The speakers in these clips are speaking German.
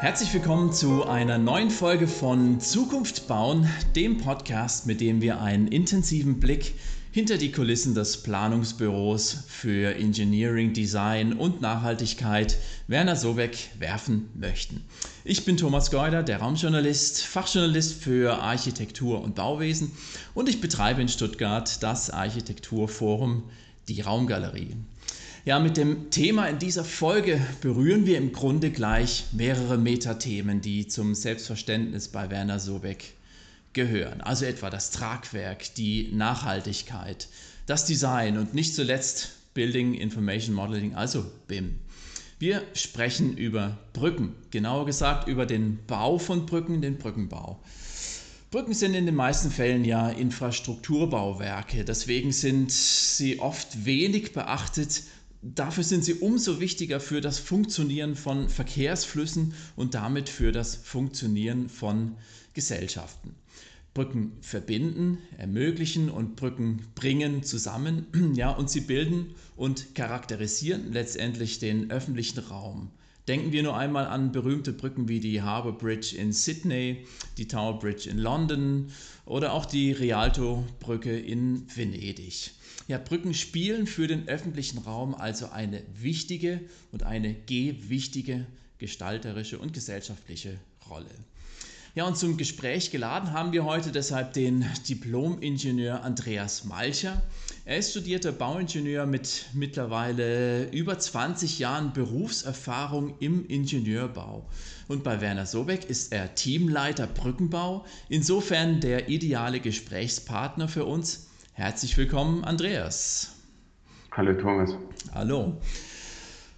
Herzlich willkommen zu einer neuen Folge von Zukunft bauen, dem Podcast, mit dem wir einen intensiven Blick hinter die Kulissen des Planungsbüros für Engineering, Design und Nachhaltigkeit Werner Sobeck werfen möchten. Ich bin Thomas Geuder, der Raumjournalist, Fachjournalist für Architektur und Bauwesen und ich betreibe in Stuttgart das Architekturforum Die Raumgalerie. Ja, mit dem Thema in dieser Folge berühren wir im Grunde gleich mehrere Metathemen, die zum Selbstverständnis bei Werner Sobeck gehören. Also etwa das Tragwerk, die Nachhaltigkeit, das Design und nicht zuletzt Building Information Modeling, also BIM. Wir sprechen über Brücken, genauer gesagt über den Bau von Brücken, den Brückenbau. Brücken sind in den meisten Fällen ja Infrastrukturbauwerke, deswegen sind sie oft wenig beachtet Dafür sind sie umso wichtiger für das Funktionieren von Verkehrsflüssen und damit für das Funktionieren von Gesellschaften. Brücken verbinden, ermöglichen und Brücken bringen zusammen, ja, und sie bilden und charakterisieren letztendlich den öffentlichen Raum. Denken wir nur einmal an berühmte Brücken wie die Harbour Bridge in Sydney, die Tower Bridge in London oder auch die Rialto Brücke in Venedig. Ja, Brücken spielen für den öffentlichen Raum also eine wichtige und eine gewichtige gestalterische und gesellschaftliche Rolle. Ja, und zum Gespräch geladen haben wir heute deshalb den Diplom-Ingenieur Andreas Malcher. Er ist studierter Bauingenieur mit mittlerweile über 20 Jahren Berufserfahrung im Ingenieurbau. Und bei Werner Sobeck ist er Teamleiter Brückenbau, insofern der ideale Gesprächspartner für uns, Herzlich willkommen, Andreas. Hallo Thomas. Hallo.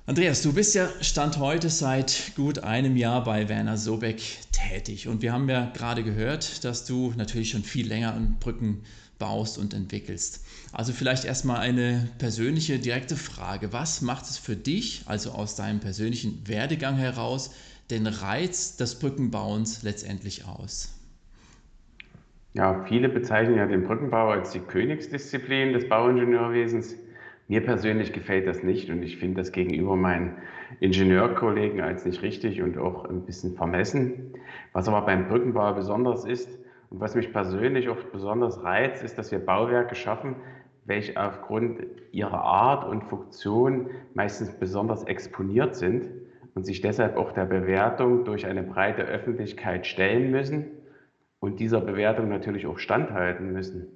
Andreas, du bist ja Stand heute seit gut einem Jahr bei Werner Sobeck tätig. Und wir haben ja gerade gehört, dass du natürlich schon viel länger an Brücken baust und entwickelst. Also vielleicht erstmal eine persönliche, direkte Frage. Was macht es für dich, also aus deinem persönlichen Werdegang heraus, den Reiz des Brückenbauens letztendlich aus? Ja, viele bezeichnen ja den Brückenbau als die Königsdisziplin des Bauingenieurwesens. Mir persönlich gefällt das nicht und ich finde das gegenüber meinen Ingenieurkollegen als nicht richtig und auch ein bisschen vermessen. Was aber beim Brückenbau besonders ist und was mich persönlich oft besonders reizt, ist, dass wir Bauwerke schaffen, welche aufgrund ihrer Art und Funktion meistens besonders exponiert sind und sich deshalb auch der Bewertung durch eine breite Öffentlichkeit stellen müssen und dieser Bewertung natürlich auch standhalten müssen.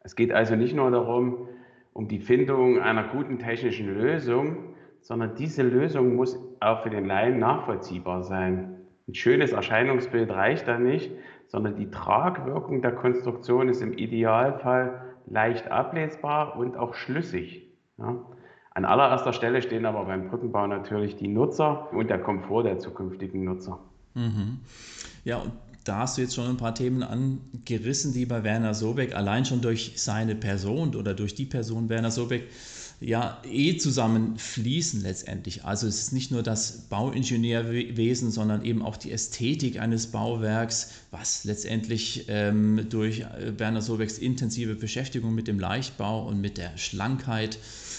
Es geht also nicht nur darum, um die Findung einer guten technischen Lösung, sondern diese Lösung muss auch für den Laien nachvollziehbar sein. Ein schönes Erscheinungsbild reicht da nicht, sondern die Tragwirkung der Konstruktion ist im Idealfall leicht ablesbar und auch schlüssig. Ja. An allererster Stelle stehen aber beim Brückenbau natürlich die Nutzer und der Komfort der zukünftigen Nutzer. Mhm. Ja, und da hast du jetzt schon ein paar Themen angerissen, die bei Werner Sobeck allein schon durch seine Person oder durch die Person Werner Sobeck ja eh zusammen fließen letztendlich. Also es ist nicht nur das Bauingenieurwesen, sondern eben auch die Ästhetik eines Bauwerks, was letztendlich ähm, durch Werner Sobecks intensive Beschäftigung mit dem Leichtbau und mit der Schlankheit äh,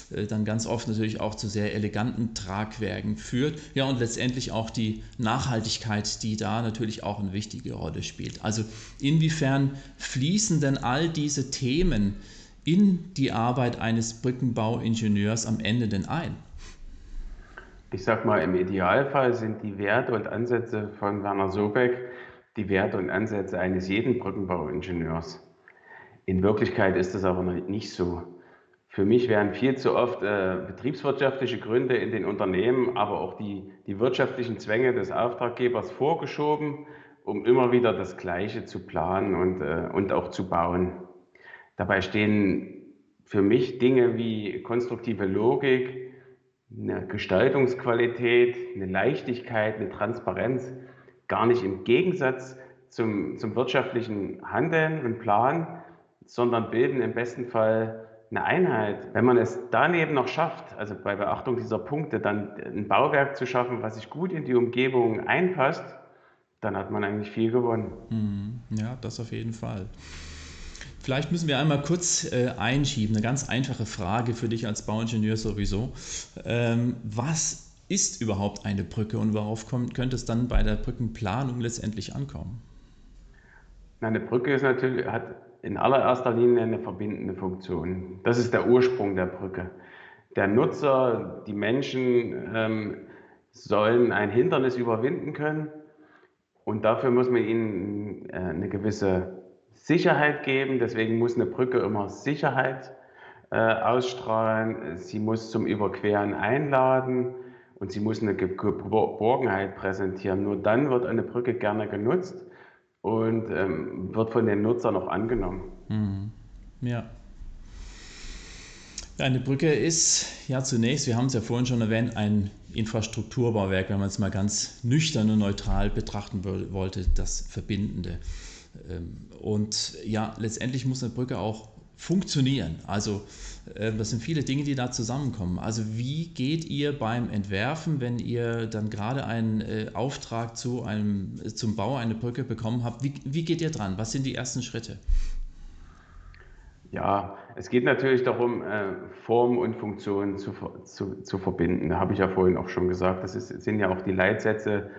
dann ganz oft natürlich auch zu sehr eleganten Tragwerken führt. Ja, und letztendlich auch die Nachhaltigkeit, die da natürlich auch eine wichtige Rolle spielt. Also inwiefern fließen denn all diese Themen in die Arbeit eines Brückenbauingenieurs am Ende denn ein? Ich sag mal, im Idealfall sind die Werte und Ansätze von Werner Sobeck die Werte und Ansätze eines jeden Brückenbauingenieurs. In Wirklichkeit ist das aber nicht so. Für mich werden viel zu oft äh, betriebswirtschaftliche Gründe in den Unternehmen, aber auch die, die wirtschaftlichen Zwänge des Auftraggebers vorgeschoben, um immer wieder das Gleiche zu planen und, äh, und auch zu bauen. Dabei stehen für mich Dinge wie konstruktive Logik, eine Gestaltungsqualität, eine Leichtigkeit, eine Transparenz gar nicht im Gegensatz zum, zum wirtschaftlichen Handeln und Plan, sondern bilden im besten Fall eine Einheit. Wenn man es daneben noch schafft, also bei Beachtung dieser Punkte, dann ein Bauwerk zu schaffen, was sich gut in die Umgebung einpasst, dann hat man eigentlich viel gewonnen. Mhm. Ja, das auf jeden Fall. Vielleicht müssen wir einmal kurz äh, einschieben, eine ganz einfache Frage für dich als Bauingenieur sowieso. Ähm, was ist überhaupt eine Brücke und worauf kommt, könnte es dann bei der Brückenplanung letztendlich ankommen? Eine Brücke ist natürlich, hat in allererster Linie eine verbindende Funktion. Das ist der Ursprung der Brücke. Der Nutzer, die Menschen ähm, sollen ein Hindernis überwinden können und dafür muss man ihnen äh, eine gewisse Sicherheit geben. Deswegen muss eine Brücke immer Sicherheit äh, ausstrahlen. Sie muss zum Überqueren einladen und sie muss eine Geborgenheit präsentieren. Nur dann wird eine Brücke gerne genutzt und ähm, wird von den Nutzern auch angenommen. Mhm. Ja. Eine Brücke ist ja zunächst, wir haben es ja vorhin schon erwähnt, ein Infrastrukturbauwerk, wenn man es mal ganz nüchtern und neutral betrachten wollte, das Verbindende. Ähm, und ja, letztendlich muss eine Brücke auch funktionieren. Also das sind viele Dinge, die da zusammenkommen. Also wie geht ihr beim Entwerfen, wenn ihr dann gerade einen äh, Auftrag zu einem, zum Bau einer Brücke bekommen habt, wie, wie geht ihr dran? Was sind die ersten Schritte? Ja, es geht natürlich darum, äh, Form und Funktion zu, zu, zu verbinden. Da habe ich ja vorhin auch schon gesagt, das ist, sind ja auch die Leitsätze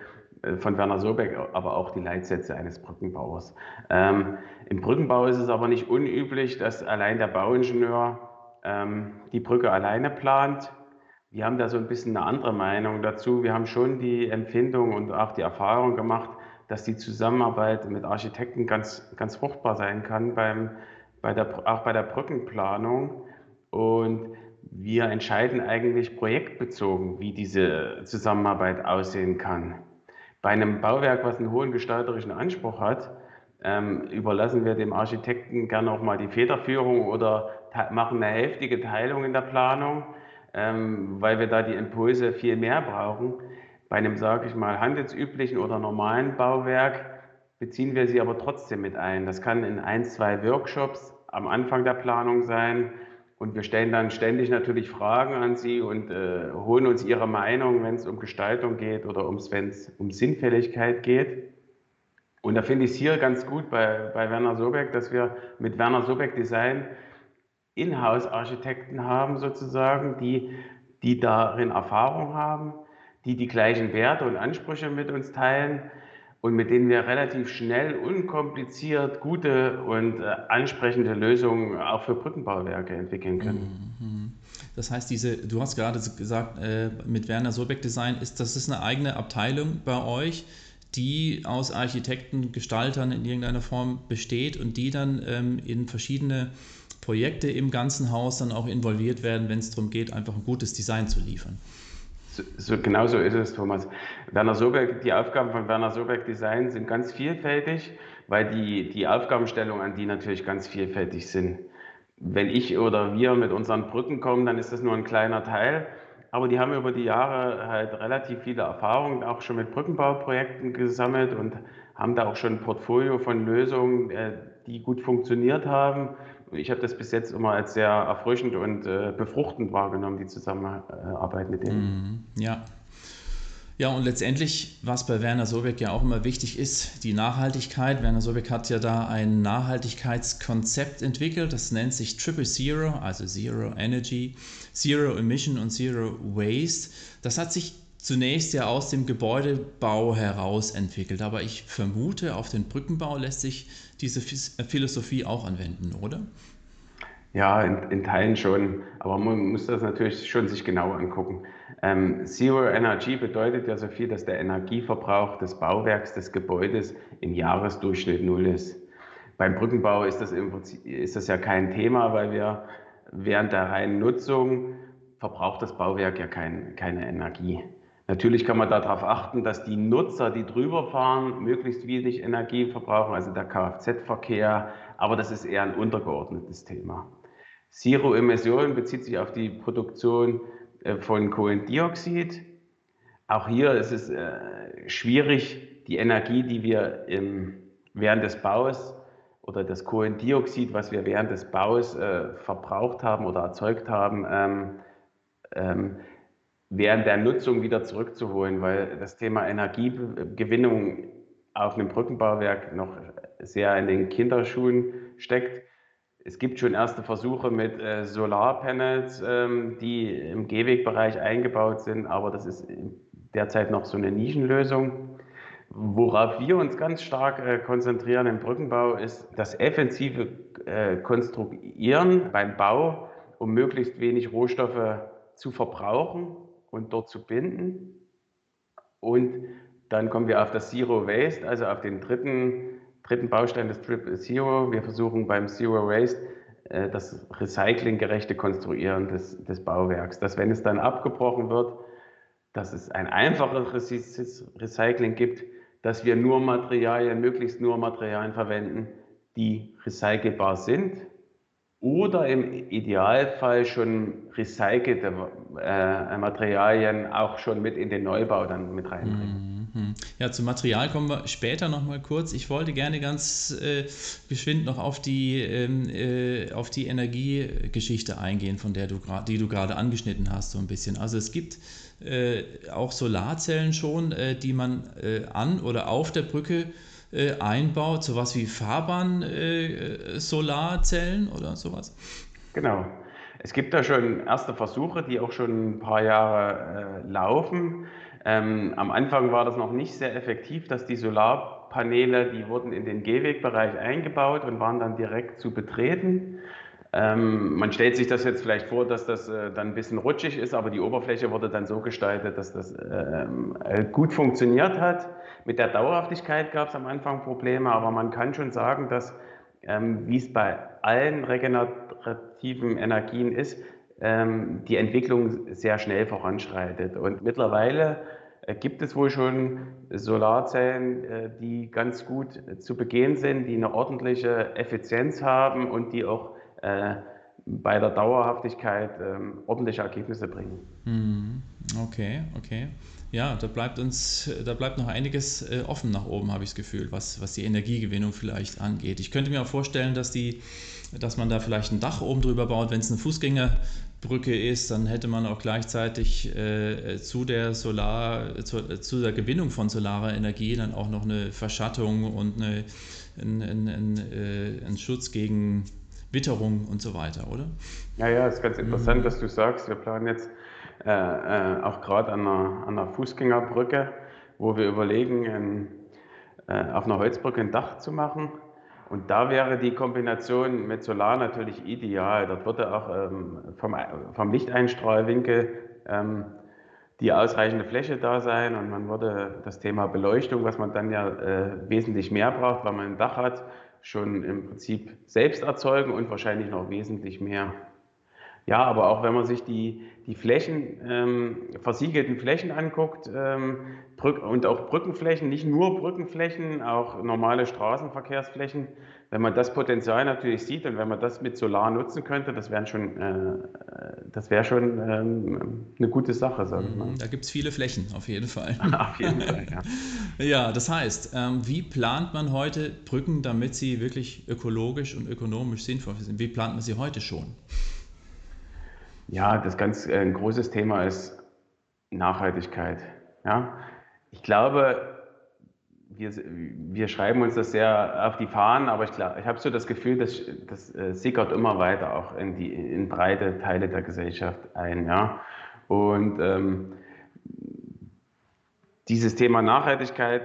äh, von Werner Sobeck, aber auch die Leitsätze eines Brückenbauers. Ähm, Im Brückenbau ist es aber nicht unüblich, dass allein der Bauingenieur ähm, die Brücke alleine plant. Wir haben da so ein bisschen eine andere Meinung dazu. Wir haben schon die Empfindung und auch die Erfahrung gemacht, dass die Zusammenarbeit mit Architekten ganz, ganz fruchtbar sein kann, beim, bei der, auch bei der Brückenplanung. Und wir entscheiden eigentlich projektbezogen, wie diese Zusammenarbeit aussehen kann. Bei einem Bauwerk, was einen hohen gestalterischen Anspruch hat, ähm, überlassen wir dem Architekten gerne auch mal die Federführung oder machen eine hälftige Teilung in der Planung, ähm, weil wir da die Impulse viel mehr brauchen. Bei einem, sage ich mal, handelsüblichen oder normalen Bauwerk beziehen wir sie aber trotzdem mit ein. Das kann in ein, zwei Workshops am Anfang der Planung sein und wir stellen dann ständig natürlich Fragen an Sie und äh, holen uns Ihre Meinung, wenn es um Gestaltung geht oder wenn es um Sinnfälligkeit geht. Und da finde ich es hier ganz gut bei, bei Werner Sobeck, dass wir mit Werner Sobeck Design Inhouse-Architekten haben, sozusagen, die, die darin Erfahrung haben, die die gleichen Werte und Ansprüche mit uns teilen und mit denen wir relativ schnell, unkompliziert, gute und äh, ansprechende Lösungen auch für Brückenbauwerke entwickeln können. Mhm. Das heißt, diese, du hast gerade gesagt, äh, mit Werner Solbeck Design, ist das ist eine eigene Abteilung bei euch, die aus Architekten, Gestaltern in irgendeiner Form besteht und die dann ähm, in verschiedene Projekte im ganzen Haus dann auch involviert werden, wenn es darum geht, einfach ein gutes Design zu liefern. So, so, genau so ist es, Thomas. Werner Soberg, die Aufgaben von Werner Soberg Design sind ganz vielfältig, weil die, die Aufgabenstellungen an die natürlich ganz vielfältig sind. Wenn ich oder wir mit unseren Brücken kommen, dann ist das nur ein kleiner Teil. Aber die haben über die Jahre halt relativ viele Erfahrungen, auch schon mit Brückenbauprojekten gesammelt und haben da auch schon ein Portfolio von Lösungen, äh, die gut funktioniert haben ich habe das bis jetzt immer als sehr erfrischend und äh, befruchtend wahrgenommen, die Zusammenarbeit mit denen. Mhm, ja. Ja, und letztendlich, was bei Werner Sobeck ja auch immer wichtig ist, die Nachhaltigkeit. Werner Sobeck hat ja da ein Nachhaltigkeitskonzept entwickelt, das nennt sich Triple Zero, also Zero Energy, Zero Emission und Zero Waste. Das hat sich zunächst ja aus dem Gebäudebau heraus entwickelt, aber ich vermute, auf den Brückenbau lässt sich diese Philosophie auch anwenden, oder? Ja, in, in, Teilen schon, aber man muss das natürlich schon sich genau angucken. Ähm, Zero Energy bedeutet ja so viel, dass der Energieverbrauch des Bauwerks, des Gebäudes im Jahresdurchschnitt null ist. Beim Brückenbau ist das, Prinzip, ist das ja kein Thema, weil wir während der reinen Nutzung verbraucht das Bauwerk ja kein, keine Energie. Natürlich kann man darauf achten, dass die Nutzer, die drüber fahren, möglichst wenig Energie verbrauchen, also der Kfz-Verkehr, aber das ist eher ein untergeordnetes Thema. Zero-Emission bezieht sich auf die Produktion äh, von Kohlendioxid. Auch hier ist es äh, schwierig, die Energie, die wir während des Baus oder das Kohlendioxid, was wir während des Baus äh, verbraucht haben oder erzeugt haben, ähm, ähm, während der Nutzung wieder zurückzuholen, weil das Thema Energiegewinnung auf einem Brückenbauwerk noch sehr in den Kinderschuhen steckt. Es gibt schon erste Versuche mit äh, Solarpanels, ähm, die im Gehwegbereich eingebaut sind, aber das ist derzeit noch so eine Nischenlösung. Worauf wir uns ganz stark äh, konzentrieren im Brückenbau, ist das effektive äh, Konstruieren beim Bau, um möglichst wenig Rohstoffe zu verbrauchen und dort zu binden. Und dann kommen wir auf das Zero Waste, also auf den dritten, dritten Baustein des Triple Zero. Wir versuchen beim Zero Waste äh, das recyclinggerechte Konstruieren des, des Bauwerks, dass wenn es dann abgebrochen wird, dass es ein einfaches Recycling gibt, dass wir nur Materialien, möglichst nur Materialien verwenden, die recycelbar sind oder im Idealfall schon recycelte äh, Materialien auch schon mit in den Neubau dann mit reinbringen. Mhm. Ja, zum Material kommen wir später nochmal kurz. Ich wollte gerne ganz äh, geschwind noch auf die, ähm, äh, die Energiegeschichte eingehen, von der du die du gerade angeschnitten hast, so ein bisschen. Also es gibt äh, auch Solarzellen schon, äh, die man äh, an oder auf der Brücke einbaut, sowas wie Fahrbahn-Solarzellen oder sowas? Genau. Es gibt da schon erste Versuche, die auch schon ein paar Jahre äh, laufen. Ähm, am Anfang war das noch nicht sehr effektiv, dass die Solarpaneele, die wurden in den Gehwegbereich eingebaut und waren dann direkt zu betreten. Ähm, man stellt sich das jetzt vielleicht vor, dass das äh, dann ein bisschen rutschig ist, aber die Oberfläche wurde dann so gestaltet, dass das ähm, äh, gut funktioniert hat. Mit der Dauerhaftigkeit gab es am Anfang Probleme, aber man kann schon sagen, dass, ähm, wie es bei allen regenerativen Energien ist, ähm, die Entwicklung sehr schnell voranschreitet. Und mittlerweile äh, gibt es wohl schon Solarzellen, äh, die ganz gut zu begehen sind, die eine ordentliche Effizienz haben und die auch äh, bei der Dauerhaftigkeit ähm, ordentliche Ergebnisse bringen. Mhm. Okay, okay. Ja, da bleibt uns, da bleibt noch einiges äh, offen nach oben, habe ich das Gefühl, was, was die Energiegewinnung vielleicht angeht. Ich könnte mir auch vorstellen, dass, die, dass man da vielleicht ein Dach oben drüber baut, wenn es eine Fußgängerbrücke ist, dann hätte man auch gleichzeitig äh, zu der Solar, zu, zu, der Gewinnung von solarer Energie dann auch noch eine Verschattung und eine, einen, einen, einen, einen Schutz gegen Witterung und so weiter, oder? Ja, ja, ist ganz interessant, mhm. was du sagst. Wir planen jetzt äh, äh, auch gerade an einer, an einer Fußgängerbrücke, wo wir überlegen, in, äh, auf einer Holzbrücke ein Dach zu machen. Und da wäre die Kombination mit Solar natürlich ideal. Dort würde auch ähm, vom, vom Lichteinstrahlwinkel ähm, die ausreichende Fläche da sein und man würde das Thema Beleuchtung, was man dann ja äh, wesentlich mehr braucht, weil man ein Dach hat, schon im Prinzip selbst erzeugen und wahrscheinlich noch wesentlich mehr. Ja, aber auch wenn man sich die, die Flächen, ähm, versiegelten Flächen anguckt ähm, und auch Brückenflächen, nicht nur Brückenflächen, auch normale Straßenverkehrsflächen, wenn man das Potenzial natürlich sieht und wenn man das mit Solar nutzen könnte, das, wären schon, äh, das wäre schon ähm, eine gute Sache, sage ich mal. Da gibt es viele Flächen, auf jeden Fall. auf jeden Fall, ja. ja, das heißt, ähm, wie plant man heute Brücken, damit sie wirklich ökologisch und ökonomisch sinnvoll sind? Wie plant man sie heute schon? Ja, das ganz äh, ein großes Thema ist Nachhaltigkeit. Ja? Ich glaube, wir, wir schreiben uns das sehr auf die Fahnen, aber ich, ich habe so das Gefühl, dass das äh, sickert immer weiter auch in, die, in breite Teile der Gesellschaft ein. Ja? Und ähm, dieses Thema Nachhaltigkeit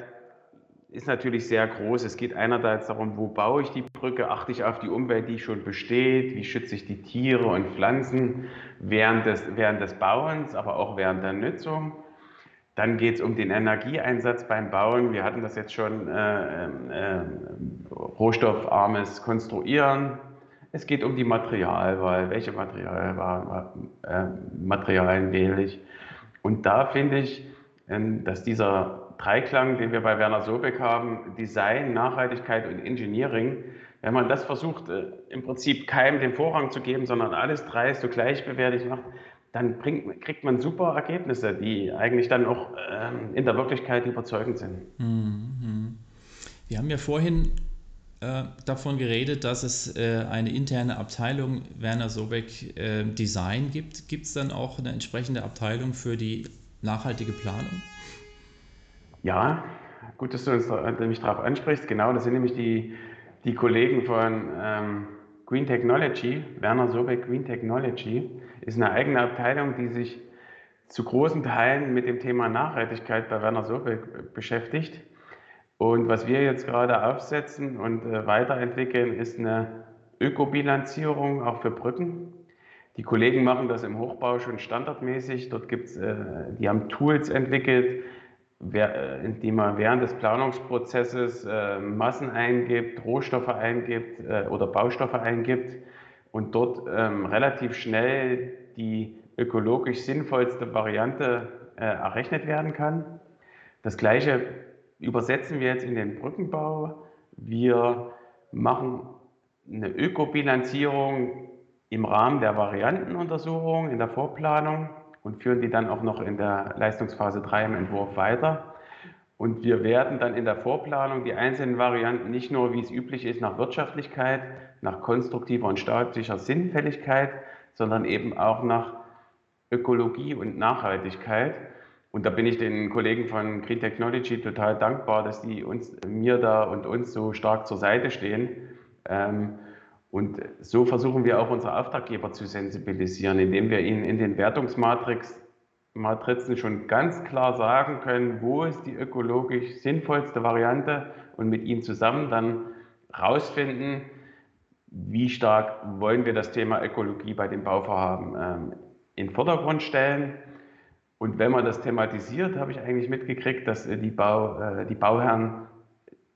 ist natürlich sehr groß. Es geht einerseits darum, wo baue ich die Brücke, achte ich auf die Umwelt, die schon besteht, wie schütze ich die Tiere und Pflanzen während des, während des Bauens, aber auch während der Nutzung. Dann geht es um den Energieeinsatz beim Bauen. Wir hatten das jetzt schon, äh, äh, rohstoffarmes Konstruieren. Es geht um die Materialwahl. Welche Material, äh, Materialien wähle ich? Und da finde ich, ähm, dass dieser Dreiklang, den wir bei Werner Sobeck haben, Design, Nachhaltigkeit und Engineering, wenn man das versucht, äh, im Prinzip keinem den Vorrang zu geben, sondern alles drei so gleichbewertig macht, dann bringt, kriegt man super Ergebnisse, die eigentlich dann auch ähm, in der Wirklichkeit überzeugend sind. Mhm. Wir haben ja vorhin äh, davon geredet, dass es äh, eine interne Abteilung Werner Sobeck äh, Design gibt. Gibt es dann auch eine entsprechende Abteilung für die nachhaltige Planung? Ja, gut, dass du uns, mich darauf ansprichst. Genau, das sind nämlich die, die Kollegen von ähm, Green Technology. Werner Sobeck Green Technology ist eine eigene Abteilung, die sich zu großen Teilen mit dem Thema Nachhaltigkeit bei Werner Sobeck beschäftigt. Und was wir jetzt gerade aufsetzen und äh, weiterentwickeln, ist eine Ökobilanzierung auch für Brücken. Die Kollegen machen das im Hochbau schon standardmäßig. Dort gibt's, äh, die haben Tools entwickelt, indem man während des Planungsprozesses äh, Massen eingibt, Rohstoffe eingibt äh, oder Baustoffe eingibt und dort ähm, relativ schnell die ökologisch sinnvollste Variante äh, errechnet werden kann. Das gleiche übersetzen wir jetzt in den Brückenbau. Wir machen eine Ökobilanzierung im Rahmen der Variantenuntersuchung in der Vorplanung und führen die dann auch noch in der Leistungsphase 3 im Entwurf weiter. Und wir werden dann in der Vorplanung die einzelnen Varianten nicht nur, wie es üblich ist, nach Wirtschaftlichkeit, nach konstruktiver und staatlicher Sinnfälligkeit, sondern eben auch nach Ökologie und Nachhaltigkeit. Und da bin ich den Kollegen von Green Technology total dankbar, dass die uns, mir da und uns so stark zur Seite stehen. Ähm, und so versuchen wir auch unsere Auftraggeber zu sensibilisieren, indem wir ihnen in den Wertungsmatrizen schon ganz klar sagen können, wo ist die ökologisch sinnvollste Variante und mit ihnen zusammen dann rausfinden, wie stark wollen wir das Thema Ökologie bei den Bauvorhaben ähm, in den Vordergrund stellen. Und wenn man das thematisiert, habe ich eigentlich mitgekriegt, dass äh, die, Bau, äh, die Bauherren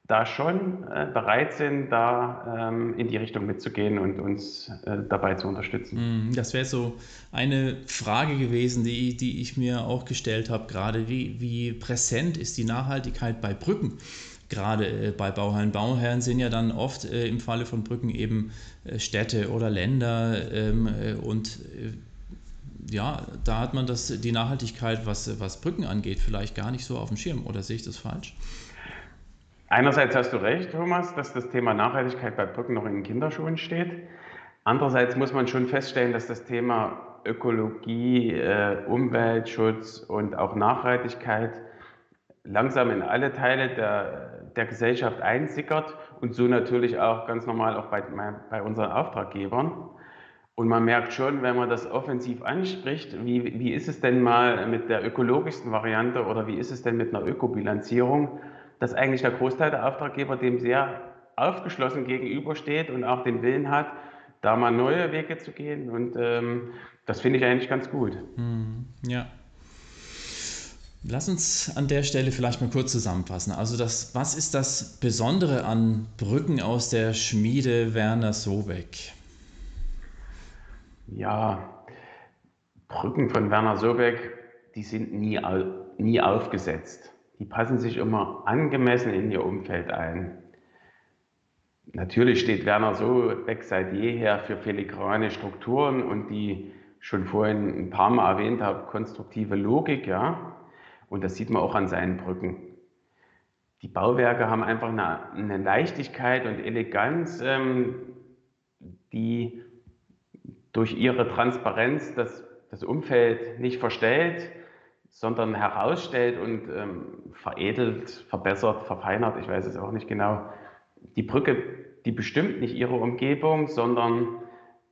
da schon äh, bereit sind, da ähm, in die Richtung mitzugehen und uns äh, dabei zu unterstützen. Mhm, das wäre so eine Frage gewesen, die, die ich mir auch gestellt habe, gerade wie, wie präsent ist die Nachhaltigkeit bei Brücken? Gerade äh, bei Bauherren. Bauherren sind ja dann oft äh, im Falle von Brücken eben äh, Städte oder Länder ähm, äh, und ja, da hat man das, die Nachhaltigkeit, was, was Brücken angeht, vielleicht gar nicht so auf dem Schirm. Oder sehe ich das falsch? Einerseits hast du recht, Thomas, dass das Thema Nachhaltigkeit bei Brücken noch in den Kinderschuhen steht. Andererseits muss man schon feststellen, dass das Thema Ökologie, äh, Umweltschutz und auch Nachhaltigkeit langsam in alle Teile der, der Gesellschaft einsickert und so natürlich auch ganz normal auch bei, bei unseren Auftraggebern. Und man merkt schon, wenn man das offensiv anspricht, wie, wie ist es denn mal mit der ökologischsten Variante oder wie ist es denn mit einer Ökobilanzierung? Dass eigentlich der Großteil der Auftraggeber dem sehr aufgeschlossen gegenübersteht und auch den Willen hat, da mal neue Wege zu gehen. Und ähm, das finde ich eigentlich ganz gut. Hm, ja. Lass uns an der Stelle vielleicht mal kurz zusammenfassen. Also das, was ist das Besondere an Brücken aus der Schmiede Werner Sobeck? Ja, Brücken von Werner Sobeck, die sind nie, nie aufgesetzt die passen sich immer angemessen in ihr Umfeld ein. Natürlich steht Werner so weg seit jeher für filigrane Strukturen und die schon vorhin ein paar Mal erwähnt habe, konstruktive Logik, ja. Und das sieht man auch an seinen Brücken. Die Bauwerke haben einfach eine, eine Leichtigkeit und Eleganz, ähm, die durch ihre Transparenz das, das Umfeld nicht verstellt, sondern herausstellt und ähm, veredelt, verbessert, verfeinert, ich weiß es auch nicht genau. Die Brücke, die bestimmt nicht ihre Umgebung, sondern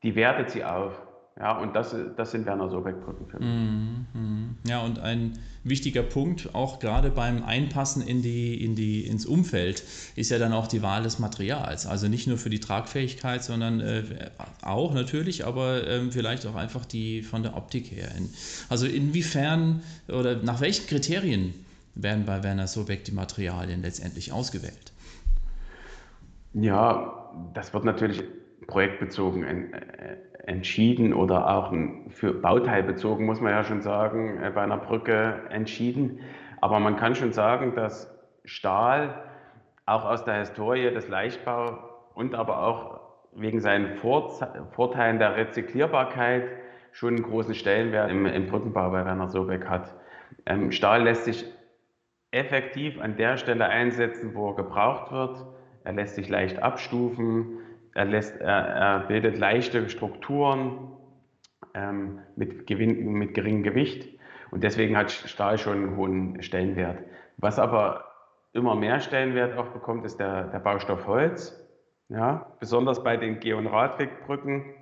die wertet sie auf. Ja, und das, das sind Werner Sobeck-Brücken für mich. Mm -hmm. Ja, und ein wichtiger Punkt, auch gerade beim Einpassen in die, in die, ins Umfeld, ist ja dann auch die Wahl des Materials. Also nicht nur für die Tragfähigkeit, sondern äh, auch natürlich, aber äh, vielleicht auch einfach die von der Optik her. Also inwiefern oder nach welchen Kriterien werden bei Werner Sobeck die Materialien letztendlich ausgewählt? Ja, das wird natürlich projektbezogen äh, entschieden oder auch für bauteilbezogen, muss man ja schon sagen, äh, bei einer Brücke entschieden. Aber man kann schon sagen, dass Stahl auch aus der Historie des Leichtbau und aber auch wegen seinen Vorteilen der Rezyklierbarkeit schon einen großen Stellenwert im, im Brückenbau bei Werner Sobeck hat. Ähm, Stahl lässt sich effektiv an der Stelle einsetzen, wo er gebraucht wird. er lässt sich leicht abstufen, er, lässt, er, er bildet leichte Strukturen ähm, mit, Gewinn, mit geringem Gewicht und deswegen hat Stahl schon einen hohen Stellenwert. Was aber immer mehr Stellenwert auch bekommt, ist der, der Baustoff Holz. Ja, besonders bei den Geh- und Radwegbrücken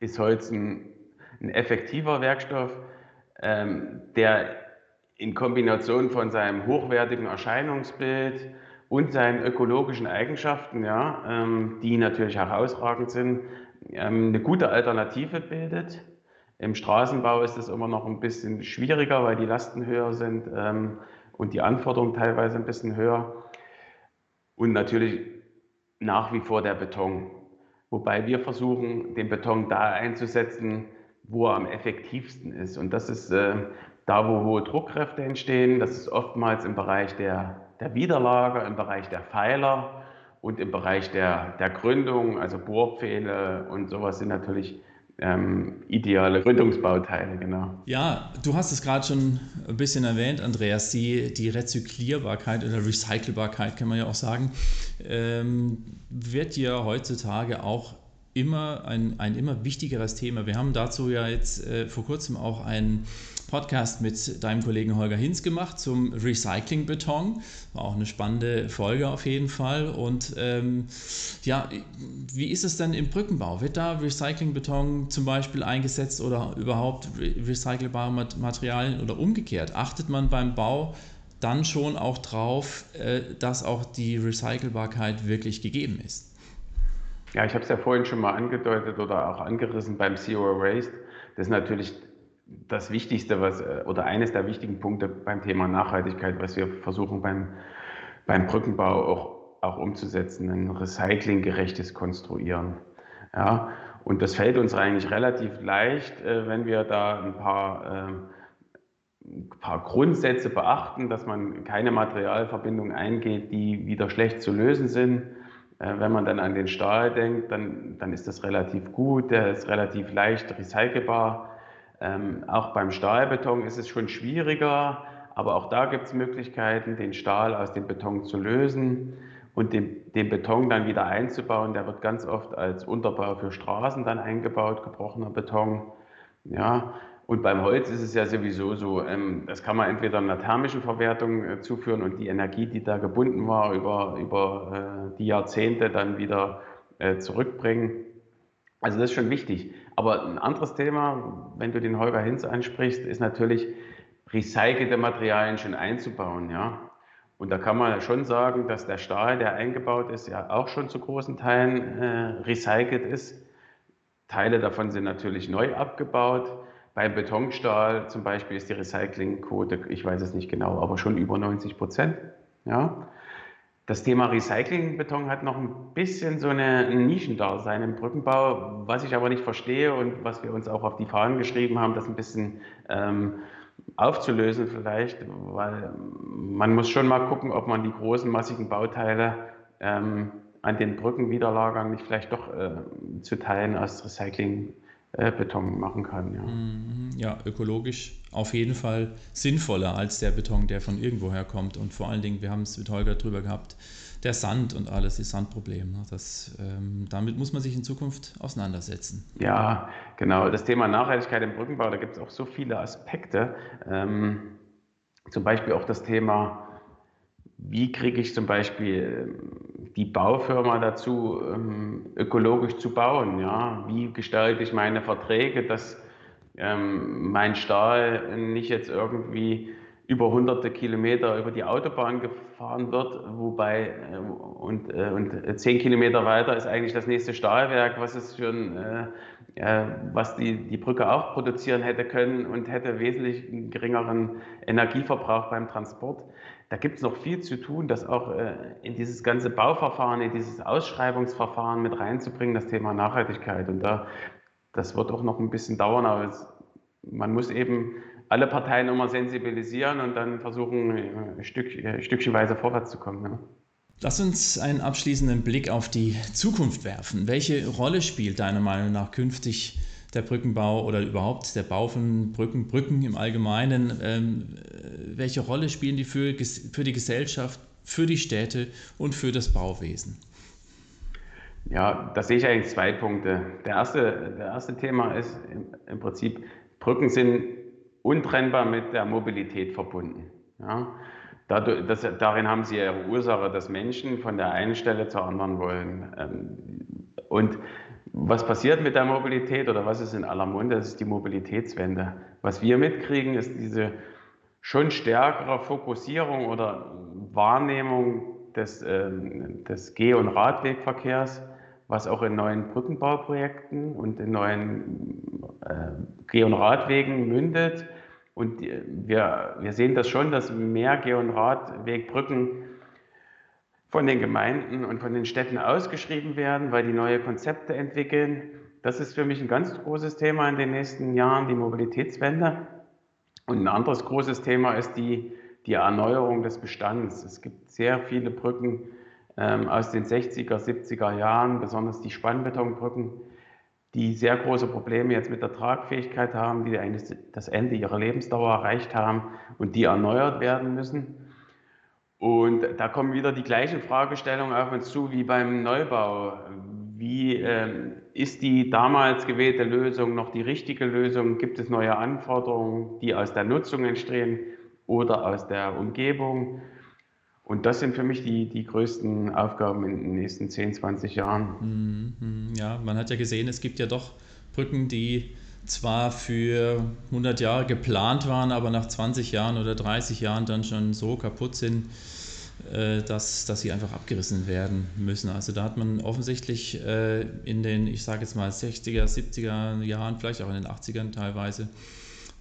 ist Holz ein, ein effektiver Werkstoff, ähm, der in Kombination von seinem hochwertigen Erscheinungsbild und seinen ökologischen Eigenschaften, ja, ähm, die natürlich herausragend sind, ähm, eine gute Alternative bildet. Im Straßenbau ist es immer noch ein bisschen schwieriger, weil die Lasten höher sind ähm, und die Anforderungen teilweise ein bisschen höher. Und natürlich nach wie vor der Beton. Wobei wir versuchen, den Beton da einzusetzen, wo er am effektivsten ist. Und das ist äh, da, wo hohe Druckkräfte entstehen. Das ist oftmals im Bereich der, der Widerlager, im Bereich der Pfeiler und im Bereich der, der Gründung, also Bohrpfähle und sowas sind natürlich ähm, ideale Gründungsbauteile, genau. Ja, du hast es gerade schon ein bisschen erwähnt, Andreas, die, die Rezyklierbarkeit oder Recycelbarkeit, kann man ja auch sagen, ähm, wird ja heutzutage auch immer ein, ein immer wichtigeres Thema. Wir haben dazu ja jetzt äh, vor kurzem auch einen Podcast mit deinem Kollegen Holger Hinz gemacht zum Recycling-Beton. War auch eine spannende Folge auf jeden Fall. Und ähm, ja, wie ist es denn im Brückenbau? Wird da Recycling-Beton zum Beispiel eingesetzt oder überhaupt recycelbare Materialien oder umgekehrt? Achtet man beim Bau dann schon auch drauf, äh, dass auch die Recycelbarkeit wirklich gegeben ist? Ja, ich habe es ja vorhin schon mal angedeutet oder auch angerissen beim Zero Waste. Das ist natürlich das Wichtigste, was, äh, oder eines der wichtigen Punkte beim Thema Nachhaltigkeit, was wir versuchen beim, beim Brückenbau auch, auch umzusetzen, ein recyclinggerechtes Konstruieren. Ja, und das fällt uns eigentlich relativ leicht, äh, wenn wir da ein paar, äh, ein paar Grundsätze beachten, dass man keine Materialverbindung eingeht, die wieder schlecht zu lösen sind äh, wenn man dann an den Stahl denkt, dann, dann ist das relativ gut, der ist relativ leicht recycelbar. Ähm, auch beim Stahlbeton ist es schon schwieriger, aber auch da gibt es Möglichkeiten, den Stahl aus dem Beton zu lösen und den, den, Beton dann wieder einzubauen. Der wird ganz oft als Unterbau für Straßen dann eingebaut, gebrochener Beton. Ja, und beim Holz ist es ja sowieso so, ähm, das kann man entweder einer thermischen Verwertung äh, zuführen und die Energie, die da gebunden war, über, über äh, die Jahrzehnte dann wieder äh, zurückbringen. Also das ist schon wichtig. Aber ein anderes Thema, wenn du den Holger Hinz ansprichst, ist natürlich, recycelte Materialien schon einzubauen. Ja? Und da kann man schon sagen, dass der Stahl, der eingebaut ist, ja auch schon zu großen Teilen äh, recycelt ist. Teile davon sind natürlich neu abgebaut. Beim Betonstahl zum Beispiel ist die Recyclingquote, ich weiß es nicht genau, aber schon über 90 Prozent. Ja. Das Thema Recyclingbeton hat noch ein bisschen so eine Nischendasein im Brückenbau, was ich aber nicht verstehe und was wir uns auch auf die Fahnen geschrieben haben, das ein bisschen ähm, aufzulösen vielleicht, weil man muss schon mal gucken, ob man die großen massigen Bauteile ähm, an den Brückenwiderlagern nicht vielleicht doch äh, zu Teilen aus Recycling äh, Beton machen kann. Ja. Mhm. ja, ökologisch auf jeden Fall sinnvoller als der Beton, der von irgendwoher kommt. Und vor allen Dingen, wir haben es mit Holger drüber gehabt, der Sand und alles, das Sandproblem. Ne? Das, ähm, damit muss man sich in Zukunft auseinandersetzen. Ja, genau. Das Thema Nachhaltigkeit im Brückenbau, da gibt es auch so viele Aspekte. Ähm, zum Beispiel auch das Thema, wie kriege ich zum Beispiel die Baufirma dazu, ähm, ökologisch zu bauen. Ja? Wie gestalte ich meine Verträge, dass ähm, mein Stahl nicht jetzt irgendwie über hunderte Kilometer über die Autobahn gefahren wird, wobei äh, und, äh, und zehn Kilometer weiter ist eigentlich das nächste Stahlwerk, was es für ein, äh, äh, was die, die Brücke auch produzieren hätte können und hätte wesentlich geringeren Energieverbrauch beim Transport da gibt es noch viel zu tun, das auch äh, in dieses ganze Bauverfahren, in dieses Ausschreibungsverfahren mit reinzubringen, das Thema Nachhaltigkeit. Und da, das wird auch noch ein bisschen dauern, aber es, man muss eben alle Parteien immer sensibilisieren und dann versuchen, äh, Stück, äh, stückchenweise vorwärts zu kommen. Ja. Lass uns einen abschließenden Blick auf die Zukunft werfen. Welche Rolle spielt deiner Meinung nach künftig der Brückenbau oder überhaupt der Bau von Brücken, Brücken im Allgemeinen, ähm, welche Rolle spielen die für, für die Gesellschaft für die Städte und für das Bauwesen? Ja, da sehe ich eigentlich zwei Punkte. Der erste, der erste Thema ist im, im Prinzip, Brücken sind untrennbar mit der Mobilität verbunden. Ja? Dadurch, das, darin haben sie ihre Ursache, dass Menschen von der einen Stelle zur anderen wollen. Ähm, und was passiert mit der Mobilität oder was ist in aller Munde? Das ist die Mobilitätswende. Was wir mitkriegen, ist diese schon stärkere Fokussierung oder Wahrnehmung des, ähm, des Geh- und Radwegverkehrs, was auch in neuen Brückenbauprojekten und in neuen äh, Geh- und Radwegen mündet. Und wir, wir sehen das schon, dass mehr Geh- und Radwegbrücken von den Gemeinden und von den Städten ausgeschrieben werden, weil die neue Konzepte entwickeln. Das ist für mich ein ganz großes Thema in den nächsten Jahren, die Mobilitätswende. Und ein anderes großes Thema ist die, die Erneuerung des Bestands. Es gibt sehr viele Brücken ähm, aus den 60er, 70er Jahren, besonders die Spannbetonbrücken, die sehr große Probleme jetzt mit der Tragfähigkeit haben, die eigentlich das Ende ihrer Lebensdauer erreicht haben und die erneuert werden müssen. Und da kommen wieder die gleichen Fragestellungen auf uns zu wie beim Neubau. Wie äh, ist die damals gewählte Lösung noch die richtige Lösung? Gibt es neue Anforderungen, die aus der Nutzung entstehen oder aus der Umgebung? Und das sind für mich die, die größten Aufgaben in den nächsten 10, 20 Jahren. Mhm, ja, man hat ja gesehen, es gibt ja doch Brücken, die zwar für 100 Jahre geplant waren, aber nach 20 Jahren oder 30 Jahren dann schon so kaputt sind, dass, dass sie einfach abgerissen werden müssen. Also da hat man offensichtlich äh, in den, ich sage jetzt mal 60er, 70er Jahren, vielleicht auch in den 80ern teilweise,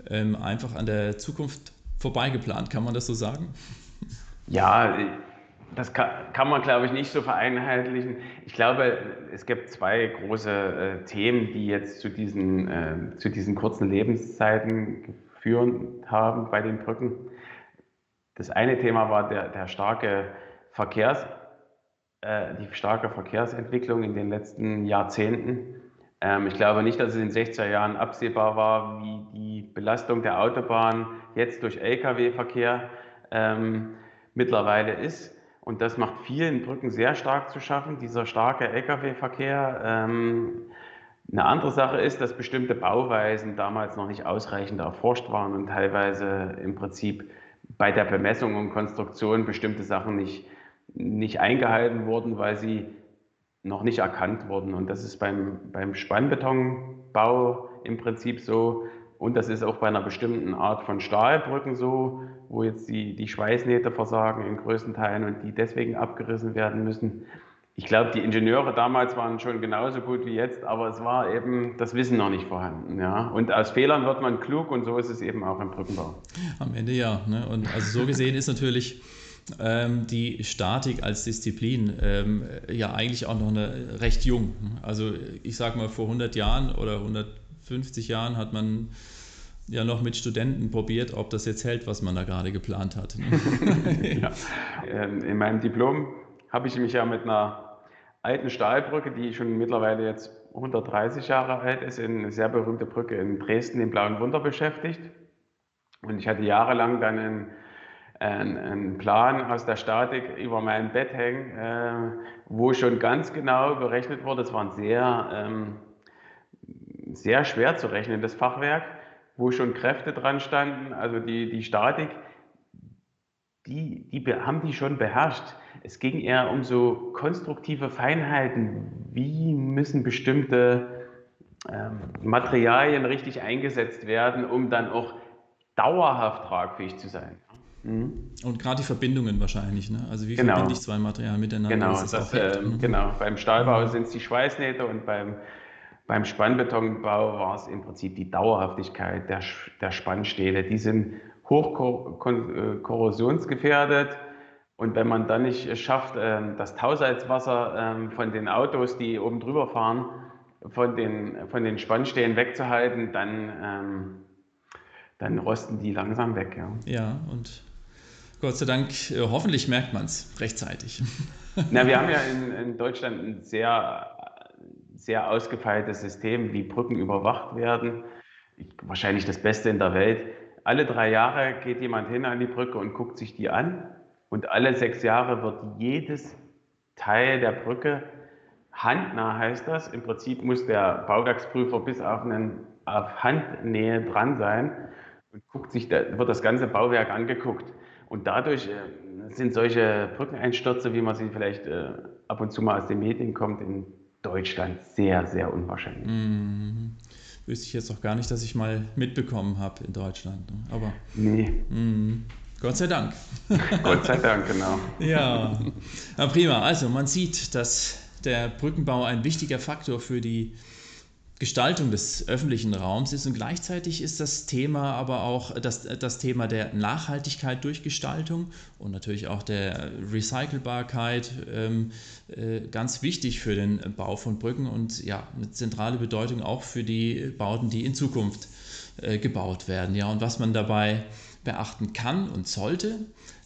ähm, einfach an der Zukunft vorbeigeplant. Kann man das so sagen? Ja, das kann, man, glaube ich, nicht so vereinheitlichen. Ich glaube, es gibt zwei große äh, Themen, die jetzt zu diesen, äh, zu diesen kurzen Lebenszeiten geführt haben bei den Brücken. Das eine Thema war der, der starke Verkehrs, äh, die starke Verkehrsentwicklung in den letzten Jahrzehnten. Ähm, ich glaube nicht, dass es in den 60er Jahren absehbar war, wie die Belastung der Autobahn jetzt durch Lkw-Verkehr ähm, mittlerweile ist. Und das macht vielen Brücken sehr stark zu schaffen, dieser starke Lkw-Verkehr. Ähm, eine andere Sache ist, dass bestimmte Bauweisen damals noch nicht ausreichend erforscht waren und teilweise im Prinzip bei der Bemessung und Konstruktion bestimmte Sachen nicht, nicht eingehalten wurden, weil sie noch nicht erkannt wurden. Und das ist beim, beim Spannbetonbau im Prinzip so. Und das ist auch bei einer bestimmten Art von Stahlbrücken so, wo jetzt die, die Schweißnähte versagen in größten Teilen und die deswegen abgerissen werden müssen. Ich glaube, die Ingenieure damals waren schon genauso gut wie jetzt, aber es war eben das Wissen noch nicht vorhanden. Ja? Und aus Fehlern wird man klug und so ist es eben auch im Brückenbau. Am Ende ja. Ne? Und also so gesehen ist natürlich ähm, die Statik als Disziplin ähm, ja eigentlich auch noch eine, recht jung. Also ich sage mal, vor 100 Jahren oder 150 Jahren hat man ja noch mit Studenten probiert, ob das jetzt hält, was man da gerade geplant hat. ja. Ähm, in meinem Diplom habe ich mich ja mit einer alten Stahlbrücke, die schon mittlerweile jetzt 130 Jahre alt ist, in eine sehr berühmte Brücke in Dresden, den Blauen Wunder, beschäftigt. Und ich hatte jahrelang dann einen, einen, Plan aus der Statik über mein Bett hängen, äh, wo schon ganz genau berechnet wurde. Es war ein sehr, ähm, sehr schwer zu rechnendes Fachwerk wo schon Kräfte dran standen, also die, die Statik, die, die haben die schon beherrscht. Es ging eher um so konstruktive Feinheiten. Wie müssen bestimmte ähm, Materialien richtig eingesetzt werden, um dann auch dauerhaft tragfähig zu sein? Mhm. Und gerade die Verbindungen wahrscheinlich, ne? Also wie genau. verbinde ich zwei Materialien miteinander? Genau, das das, äh, genau. beim Stahlbau mhm. sind es die Schweißnähte und beim beim Spannbetonbau war es im Prinzip die Dauerhaftigkeit der, der Spannstähle. Die sind hoch äh, korrosionsgefährdet. Und wenn man dann nicht schafft, ähm, das Tausalzwasser ähm, von den Autos, die oben drüber fahren, von den, von den Spannstählen wegzuhalten, dann, ähm, dann rosten die langsam weg. Ja, ja und Gott sei Dank, äh, hoffentlich merkt man es rechtzeitig. Na, wir haben ja in, in Deutschland ein sehr sehr ausgefeiltes System, wie Brücken überwacht werden. Wahrscheinlich das Beste in der Welt. Alle drei Jahre geht jemand hin an die Brücke und guckt sich die an Und alle sechs Jahre wird jedes Teil der Brücke handnah heißt das. Im Prinzip muss der Bauwerksprüfer bis auf, einen, auf Handnähe dran sein und guckt sich, da wird das ganze Bauwerk angeguckt. Und dadurch äh, sind solche Brückeneinstürze, wie man sie vielleicht äh, ab und zu mal aus den Medien kommt, in Deutschland sehr, sehr unwahrscheinlich. Mhm. Wüsste ich jetzt auch gar nicht, dass ich mal mitbekommen habe in Deutschland. Ne? Aber. Nee. Mh. Gott sei Dank. Gott sei Dank, genau. ja. ja, prima. Also man sieht, dass der Brückenbau ein wichtiger Faktor für die Gestaltung des öffentlichen Raums ist und gleichzeitig ist das Thema aber auch das, das Thema der Nachhaltigkeit durch Gestaltung und natürlich auch der Recycelbarkeit ähm, äh, ganz wichtig für den Bau von Brücken und ja, eine zentrale Bedeutung auch für die Bauten, die in Zukunft äh, gebaut werden. Ja, und was man dabei beachten kann und sollte,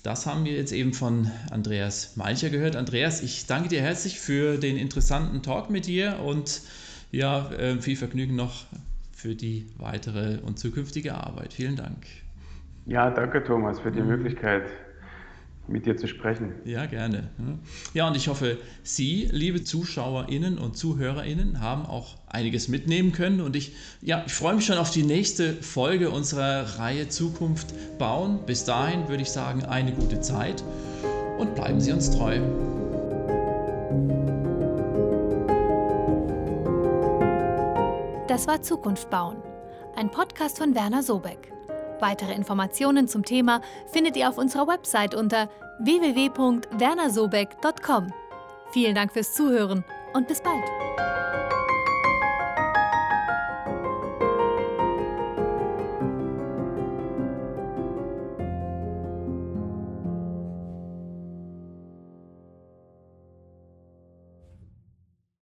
das haben wir jetzt eben von Andreas Malcher gehört. Andreas, ich danke dir herzlich für den interessanten Talk mit dir und ja, äh, viel Vergnügen noch für die weitere und zukünftige Arbeit. Vielen Dank. Ja, danke Thomas für die. Möglichkeit, mit dir zu sprechen. Ja, gerne. Ja, und ich hoffe, Sie, liebe ZuschauerInnen und ZuhörerInnen, haben auch einiges mitnehmen können. Und ich, ja, ich freue mich schon auf die nächste Folge unserer Reihe Zukunft bauen. Bis dahin würde ich sagen, eine gute Zeit und bleiben Sie uns treu. Das war Zukunft bauen, ein Podcast von Werner Sobeck. Weitere Informationen zum Thema findet ihr auf unserer Website unter www.wernersobeck.com. Vielen Dank fürs Zuhören und bis bald.